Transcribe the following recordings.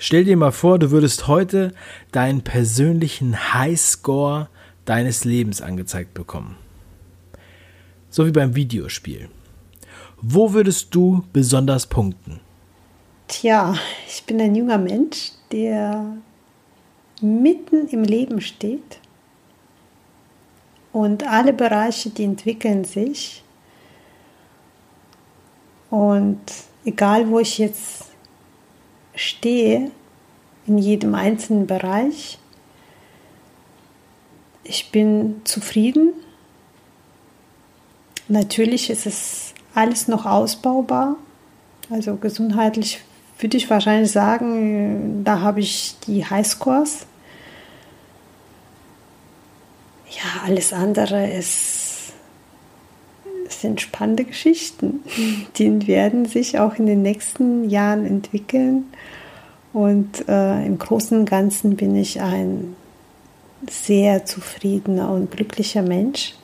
Stell dir mal vor, du würdest heute deinen persönlichen Highscore deines Lebens angezeigt bekommen. So wie beim Videospiel. Wo würdest du besonders punkten? Tja, ich bin ein junger Mensch, der mitten im Leben steht und alle Bereiche, die entwickeln sich. Und egal, wo ich jetzt stehe, in jedem einzelnen Bereich, ich bin zufrieden. Natürlich ist es alles noch ausbaubar. Also gesundheitlich würde ich wahrscheinlich sagen, da habe ich die Highscores. Ja, alles andere ist, sind spannende Geschichten. Die werden sich auch in den nächsten Jahren entwickeln. Und äh, im Großen und Ganzen bin ich ein sehr zufriedener und glücklicher Mensch.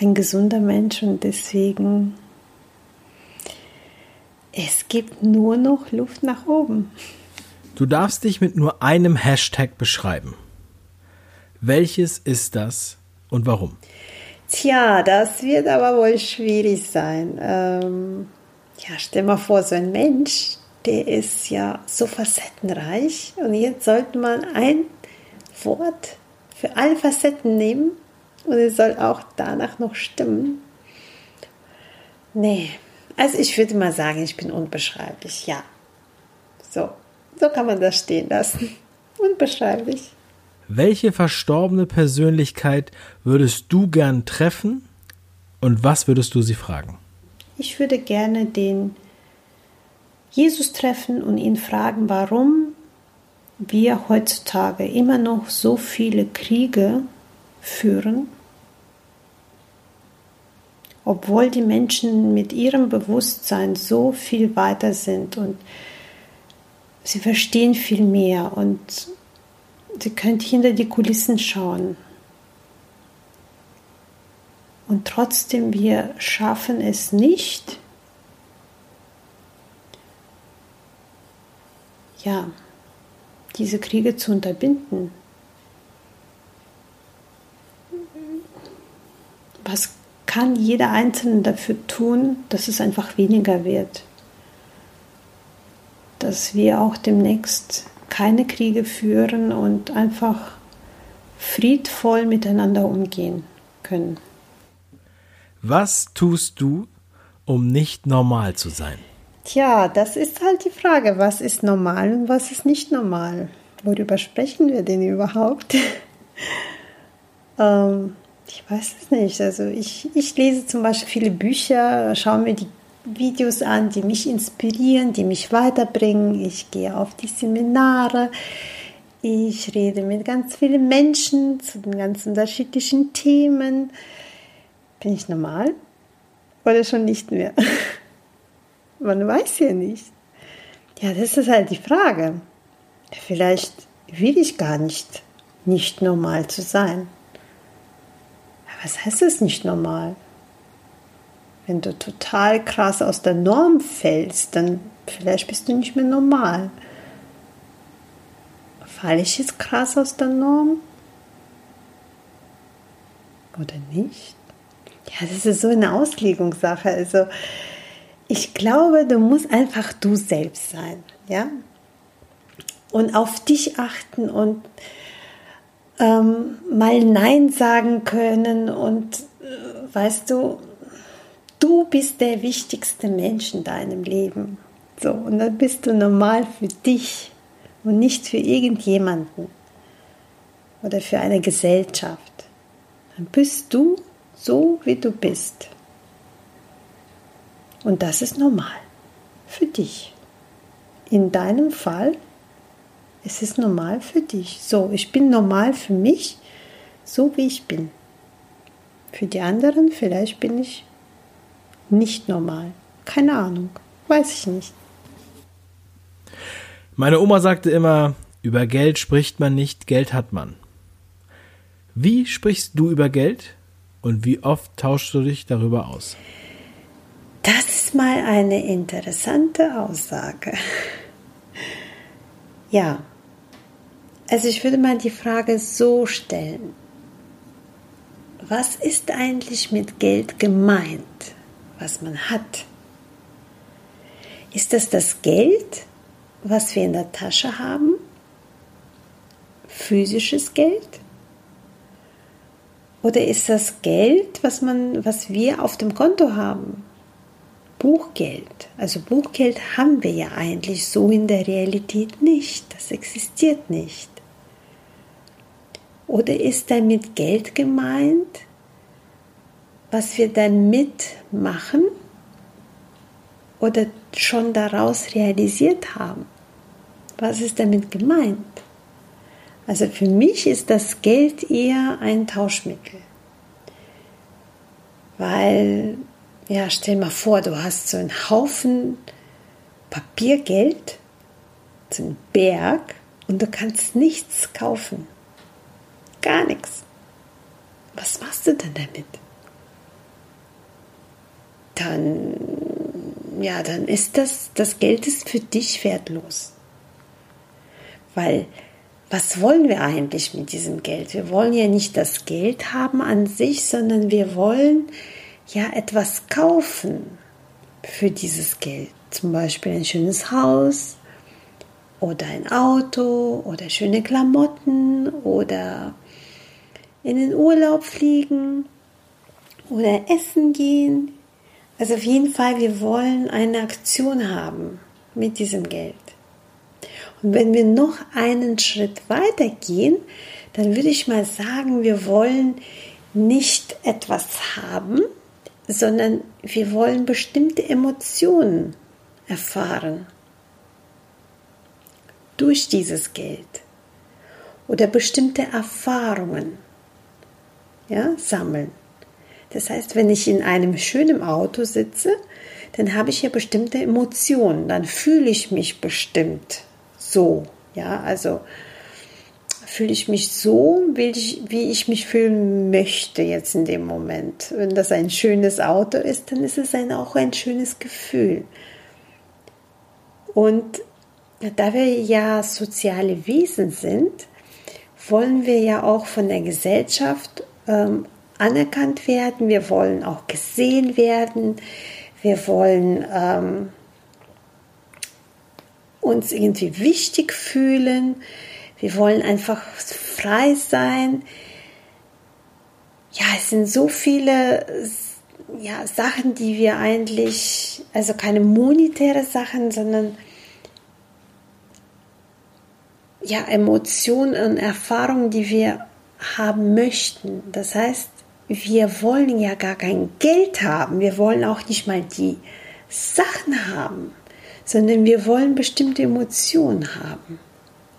Ein gesunder Mensch und deswegen es gibt nur noch Luft nach oben. Du darfst dich mit nur einem Hashtag beschreiben. Welches ist das und warum? Tja, das wird aber wohl schwierig sein. Ähm, ja, stell mal vor, so ein Mensch, der ist ja so facettenreich und jetzt sollte man ein Wort für alle Facetten nehmen und es soll auch danach noch stimmen. Nee, also ich würde mal sagen, ich bin unbeschreiblich, ja. So, so kann man das stehen lassen. Unbeschreiblich. Welche verstorbene Persönlichkeit würdest du gern treffen und was würdest du sie fragen? Ich würde gerne den Jesus treffen und ihn fragen, warum wir heutzutage immer noch so viele Kriege führen obwohl die Menschen mit ihrem Bewusstsein so viel weiter sind und sie verstehen viel mehr und sie können hinter die Kulissen schauen. Und trotzdem, wir schaffen es nicht, ja, diese Kriege zu unterbinden. Was kann jeder Einzelne dafür tun, dass es einfach weniger wird. Dass wir auch demnächst keine Kriege führen und einfach friedvoll miteinander umgehen können. Was tust du, um nicht normal zu sein? Tja, das ist halt die Frage, was ist normal und was ist nicht normal? Worüber sprechen wir denn überhaupt? ähm, ich weiß es nicht. Also ich, ich lese zum Beispiel viele Bücher, schaue mir die Videos an, die mich inspirieren, die mich weiterbringen. Ich gehe auf die Seminare. Ich rede mit ganz vielen Menschen zu den ganz unterschiedlichen Themen. Bin ich normal oder schon nicht mehr? Man weiß ja nicht. Ja, das ist halt die Frage. Vielleicht will ich gar nicht, nicht normal zu sein was heißt es nicht normal? Wenn du total krass aus der Norm fällst, dann vielleicht bist du nicht mehr normal. Falle ich jetzt krass aus der Norm? Oder nicht? Ja, das ist so eine Auslegungssache. Also, ich glaube, du musst einfach du selbst sein, ja? Und auf dich achten und ähm, mal Nein sagen können und äh, weißt du, du bist der wichtigste Mensch in deinem Leben. So, und dann bist du normal für dich und nicht für irgendjemanden oder für eine Gesellschaft. Dann bist du so, wie du bist. Und das ist normal für dich. In deinem Fall es ist normal für dich. So, ich bin normal für mich, so wie ich bin. Für die anderen vielleicht bin ich nicht normal. Keine Ahnung, weiß ich nicht. Meine Oma sagte immer, über Geld spricht man nicht, Geld hat man. Wie sprichst du über Geld und wie oft tauschst du dich darüber aus? Das ist mal eine interessante Aussage. Ja, also ich würde mal die Frage so stellen. Was ist eigentlich mit Geld gemeint, was man hat? Ist das das Geld, was wir in der Tasche haben? Physisches Geld? Oder ist das Geld, was, man, was wir auf dem Konto haben? Buchgeld. Also Buchgeld haben wir ja eigentlich so in der Realität nicht. Das existiert nicht. Oder ist damit Geld gemeint, was wir dann mitmachen oder schon daraus realisiert haben? Was ist damit gemeint? Also für mich ist das Geld eher ein Tauschmittel. Weil, ja, stell mal vor, du hast so einen Haufen Papiergeld, so einen Berg, und du kannst nichts kaufen. Gar nichts. Was machst du denn damit? Dann, ja, dann ist das, das Geld ist für dich wertlos. Weil was wollen wir eigentlich mit diesem Geld? Wir wollen ja nicht das Geld haben an sich, sondern wir wollen ja etwas kaufen für dieses Geld. Zum Beispiel ein schönes Haus oder ein Auto oder schöne Klamotten oder in den Urlaub fliegen oder essen gehen. Also auf jeden Fall, wir wollen eine Aktion haben mit diesem Geld. Und wenn wir noch einen Schritt weiter gehen, dann würde ich mal sagen, wir wollen nicht etwas haben, sondern wir wollen bestimmte Emotionen erfahren durch dieses Geld oder bestimmte Erfahrungen ja, sammeln. Das heißt, wenn ich in einem schönen Auto sitze, dann habe ich ja bestimmte Emotionen, dann fühle ich mich bestimmt so. Ja, also fühle ich mich so, wie ich, wie ich mich fühlen möchte jetzt in dem Moment. Wenn das ein schönes Auto ist, dann ist es ein, auch ein schönes Gefühl. Und da wir ja soziale Wesen sind, wollen wir ja auch von der Gesellschaft ähm, anerkannt werden. Wir wollen auch gesehen werden. Wir wollen ähm, uns irgendwie wichtig fühlen. Wir wollen einfach frei sein. Ja, es sind so viele ja, Sachen, die wir eigentlich, also keine monetäre Sachen, sondern ja, Emotionen und Erfahrungen, die wir haben möchten. Das heißt, wir wollen ja gar kein Geld haben. Wir wollen auch nicht mal die Sachen haben sondern wir wollen bestimmte Emotionen haben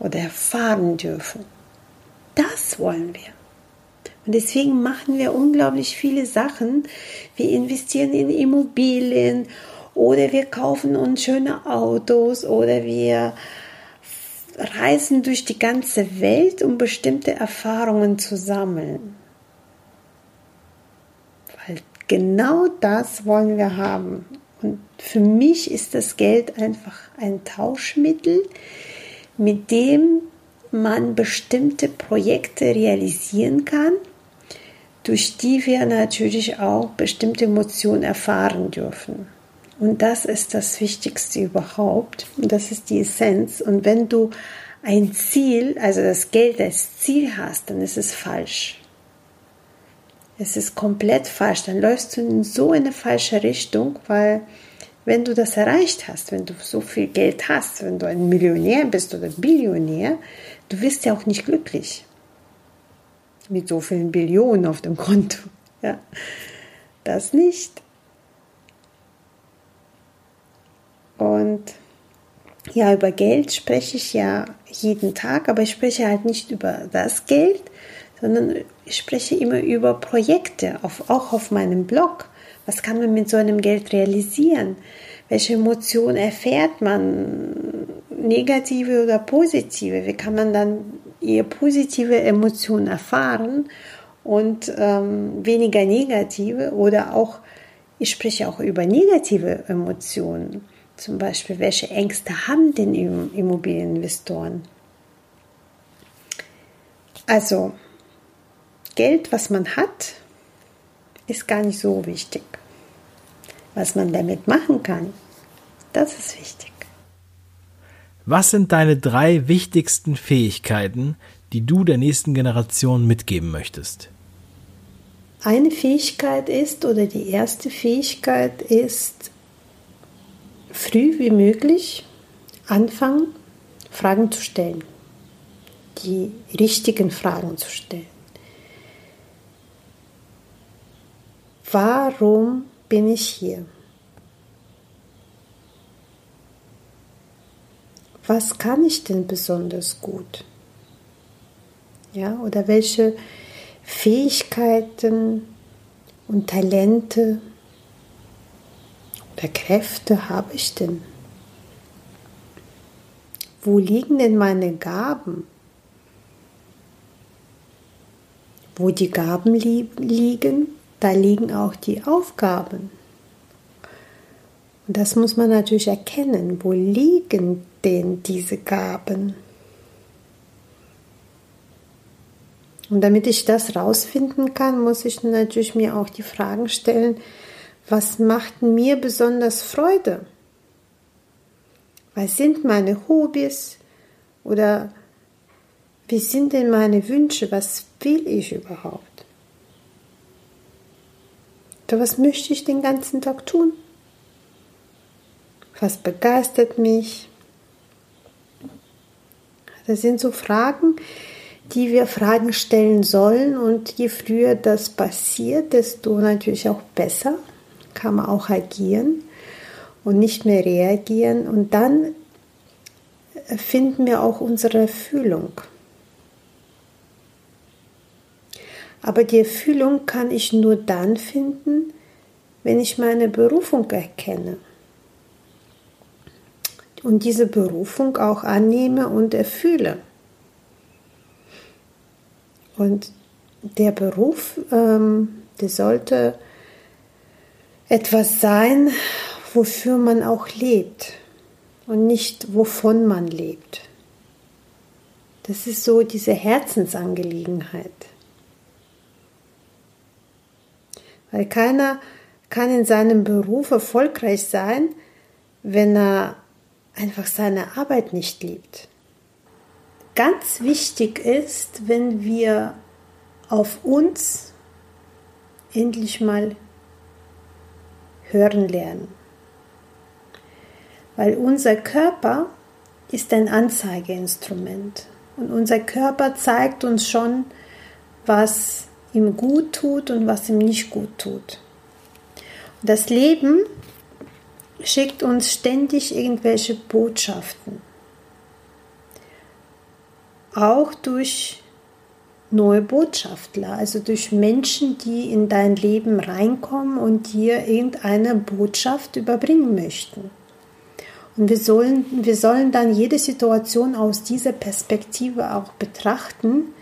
oder erfahren dürfen. Das wollen wir. Und deswegen machen wir unglaublich viele Sachen. Wir investieren in Immobilien oder wir kaufen uns schöne Autos oder wir reisen durch die ganze Welt, um bestimmte Erfahrungen zu sammeln. Genau das wollen wir haben. Und für mich ist das Geld einfach ein Tauschmittel, mit dem man bestimmte Projekte realisieren kann, durch die wir natürlich auch bestimmte Emotionen erfahren dürfen. Und das ist das Wichtigste überhaupt. Und das ist die Essenz. Und wenn du ein Ziel, also das Geld als Ziel hast, dann ist es falsch. Es ist komplett falsch. Dann läufst du in so eine falsche Richtung, weil wenn du das erreicht hast, wenn du so viel Geld hast, wenn du ein Millionär bist oder Billionär, du wirst ja auch nicht glücklich mit so vielen Billionen auf dem Konto. Ja, das nicht. Und ja, über Geld spreche ich ja jeden Tag, aber ich spreche halt nicht über das Geld, sondern ich spreche immer über Projekte, auf, auch auf meinem Blog. Was kann man mit so einem Geld realisieren? Welche Emotionen erfährt man? Negative oder positive? Wie kann man dann eher positive Emotionen erfahren und ähm, weniger negative? Oder auch, ich spreche auch über negative Emotionen. Zum Beispiel, welche Ängste haben denn Immobilieninvestoren? Also, Geld, was man hat, ist gar nicht so wichtig. Was man damit machen kann, das ist wichtig. Was sind deine drei wichtigsten Fähigkeiten, die du der nächsten Generation mitgeben möchtest? Eine Fähigkeit ist oder die erste Fähigkeit ist, früh wie möglich anfangen, Fragen zu stellen. Die richtigen Fragen zu stellen. Warum bin ich hier? Was kann ich denn besonders gut? Ja, oder welche Fähigkeiten und Talente oder Kräfte habe ich denn? Wo liegen denn meine Gaben? Wo die Gaben li liegen, da liegen auch die Aufgaben. Und das muss man natürlich erkennen. Wo liegen denn diese Gaben? Und damit ich das rausfinden kann, muss ich natürlich mir auch die Fragen stellen, was macht mir besonders Freude? Was sind meine Hobbys? Oder wie sind denn meine Wünsche? Was will ich überhaupt? Was möchte ich den ganzen Tag tun? Was begeistert mich? Das sind so Fragen, die wir Fragen stellen sollen und je früher das passiert, desto natürlich auch besser kann man auch agieren und nicht mehr reagieren und dann finden wir auch unsere Erfüllung. Aber die Erfüllung kann ich nur dann finden, wenn ich meine Berufung erkenne und diese Berufung auch annehme und erfülle. Und der Beruf, ähm, der sollte etwas sein, wofür man auch lebt und nicht wovon man lebt. Das ist so diese Herzensangelegenheit. Weil keiner kann in seinem Beruf erfolgreich sein, wenn er einfach seine Arbeit nicht liebt. Ganz wichtig ist, wenn wir auf uns endlich mal hören lernen. Weil unser Körper ist ein Anzeigeinstrument und unser Körper zeigt uns schon, was ihm gut tut und was ihm nicht gut tut. das Leben schickt uns ständig irgendwelche Botschaften auch durch neue Botschafter, also durch Menschen, die in dein Leben reinkommen und dir irgendeine Botschaft überbringen möchten. Und wir sollen, wir sollen dann jede Situation aus dieser Perspektive auch betrachten.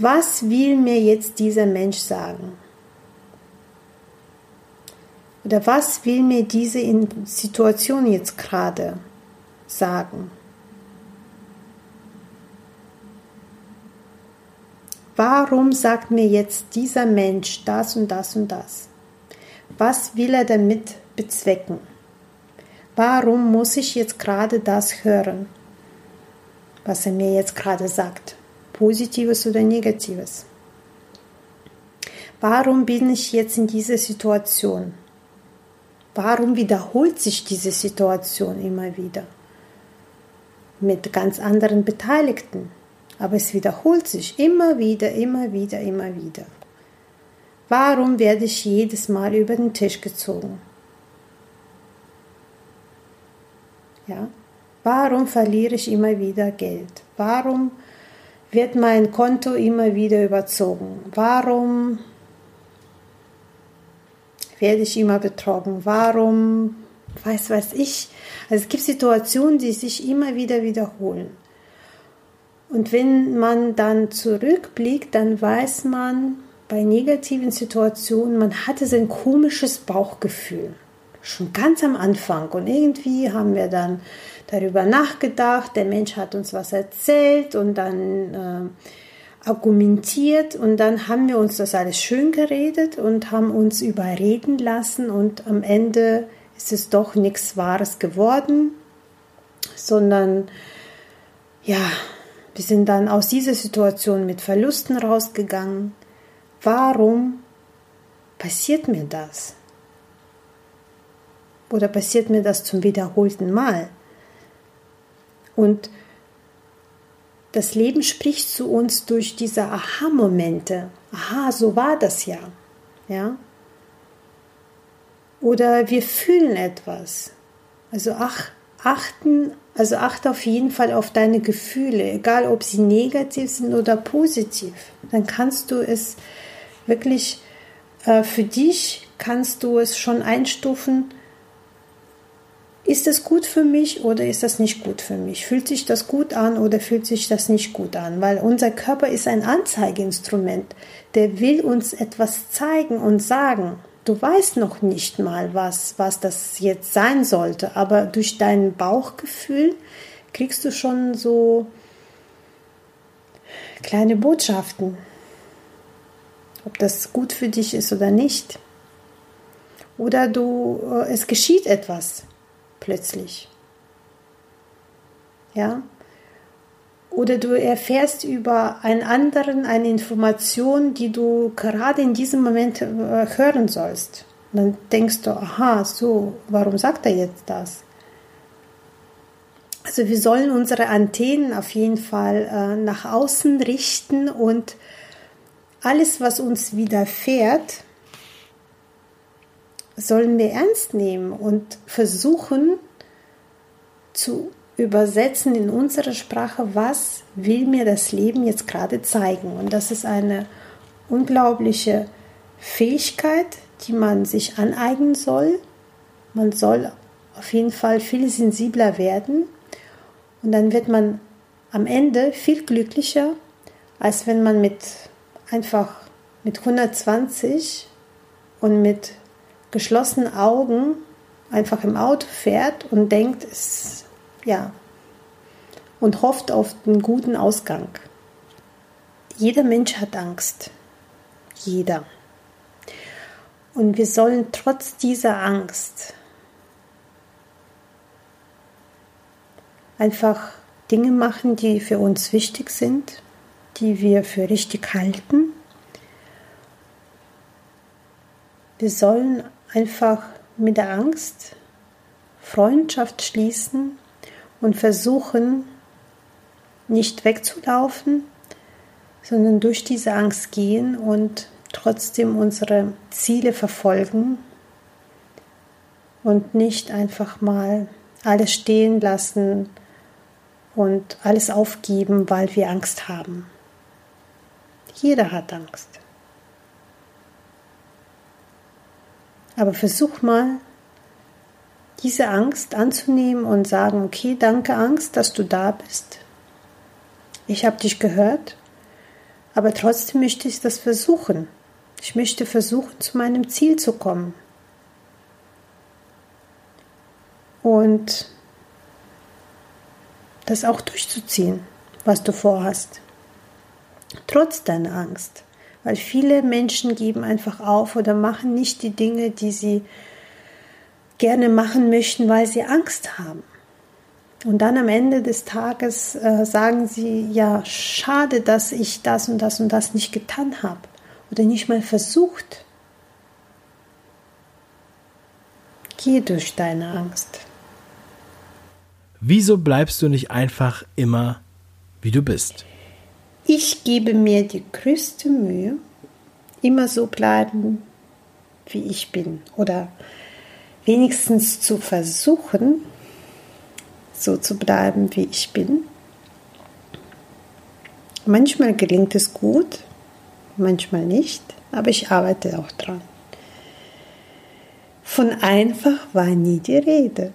Was will mir jetzt dieser Mensch sagen? Oder was will mir diese Situation jetzt gerade sagen? Warum sagt mir jetzt dieser Mensch das und das und das? Was will er damit bezwecken? Warum muss ich jetzt gerade das hören, was er mir jetzt gerade sagt? Positives oder Negatives? Warum bin ich jetzt in dieser Situation? Warum wiederholt sich diese Situation immer wieder? Mit ganz anderen Beteiligten. Aber es wiederholt sich immer wieder, immer wieder, immer wieder. Warum werde ich jedes Mal über den Tisch gezogen? Ja? Warum verliere ich immer wieder Geld? Warum wird mein Konto immer wieder überzogen? Warum werde ich immer betrogen? Warum weiß weiß ich? Also es gibt Situationen, die sich immer wieder wiederholen. Und wenn man dann zurückblickt, dann weiß man bei negativen Situationen, man hatte so ein komisches Bauchgefühl. Schon ganz am Anfang. Und irgendwie haben wir dann darüber nachgedacht, der Mensch hat uns was erzählt und dann äh, argumentiert und dann haben wir uns das alles schön geredet und haben uns überreden lassen und am Ende ist es doch nichts Wahres geworden, sondern ja, wir sind dann aus dieser Situation mit Verlusten rausgegangen. Warum passiert mir das? Oder passiert mir das zum wiederholten Mal? Und das Leben spricht zu uns durch diese Aha-Momente. Aha, so war das ja. Ja? Oder wir fühlen etwas. Also ach, achten, also achte auf jeden Fall auf deine Gefühle, egal ob sie negativ sind oder positiv. Dann kannst du es wirklich äh, für dich kannst du es schon einstufen. Ist es gut für mich oder ist das nicht gut für mich? Fühlt sich das gut an oder fühlt sich das nicht gut an? Weil unser Körper ist ein Anzeigeinstrument. Der will uns etwas zeigen und sagen du weißt noch nicht mal, was, was das jetzt sein sollte, aber durch dein Bauchgefühl kriegst du schon so kleine Botschaften, ob das gut für dich ist oder nicht. Oder du, äh, es geschieht etwas plötzlich. Ja, oder du erfährst über einen anderen eine Information, die du gerade in diesem Moment äh, hören sollst. dann denkst du, aha, so, warum sagt er jetzt das? Also wir sollen unsere Antennen auf jeden Fall äh, nach außen richten und alles, was uns widerfährt, sollen wir ernst nehmen und versuchen zu übersetzen in unsere Sprache, was will mir das Leben jetzt gerade zeigen. Und das ist eine unglaubliche Fähigkeit, die man sich aneignen soll. Man soll auf jeden Fall viel sensibler werden und dann wird man am Ende viel glücklicher, als wenn man mit einfach mit 120 und mit geschlossenen Augen einfach im Auto fährt und denkt, es ja, und hofft auf einen guten Ausgang. Jeder Mensch hat Angst. Jeder. Und wir sollen trotz dieser Angst einfach Dinge machen, die für uns wichtig sind, die wir für richtig halten. Wir sollen einfach mit der Angst Freundschaft schließen und versuchen nicht wegzulaufen, sondern durch diese Angst gehen und trotzdem unsere Ziele verfolgen und nicht einfach mal alles stehen lassen und alles aufgeben, weil wir Angst haben. Jeder hat Angst. Aber versuch mal, diese Angst anzunehmen und sagen, okay, danke Angst, dass du da bist. Ich habe dich gehört, aber trotzdem möchte ich das versuchen. Ich möchte versuchen, zu meinem Ziel zu kommen. Und das auch durchzuziehen, was du vorhast. Trotz deiner Angst. Weil viele Menschen geben einfach auf oder machen nicht die Dinge, die sie gerne machen möchten, weil sie Angst haben. Und dann am Ende des Tages äh, sagen sie, ja, schade, dass ich das und das und das nicht getan habe oder nicht mal versucht. Geh durch deine Angst. Wieso bleibst du nicht einfach immer, wie du bist? Ich gebe mir die größte Mühe, immer so bleiben, wie ich bin. Oder wenigstens zu versuchen, so zu bleiben, wie ich bin. Manchmal gelingt es gut, manchmal nicht, aber ich arbeite auch dran. Von einfach war nie die Rede.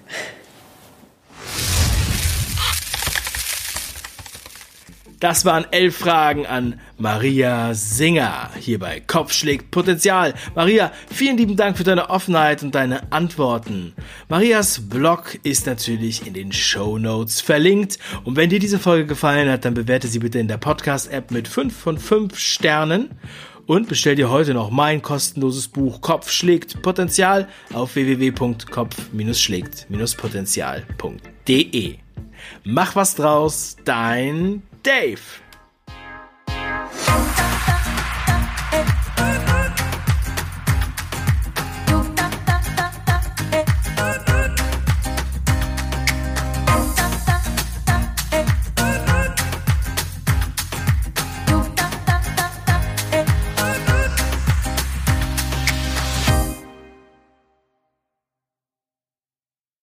Das waren elf Fragen an Maria Singer hier bei Kopf schlägt Potenzial. Maria, vielen lieben Dank für deine Offenheit und deine Antworten. Marias Blog ist natürlich in den Show Notes verlinkt. Und wenn dir diese Folge gefallen hat, dann bewerte sie bitte in der Podcast-App mit 5 von 5 Sternen und bestell dir heute noch mein kostenloses Buch Kopf schlägt Potenzial auf www.kopf-schlägt-potenzial.de. Mach was draus, dein Dave.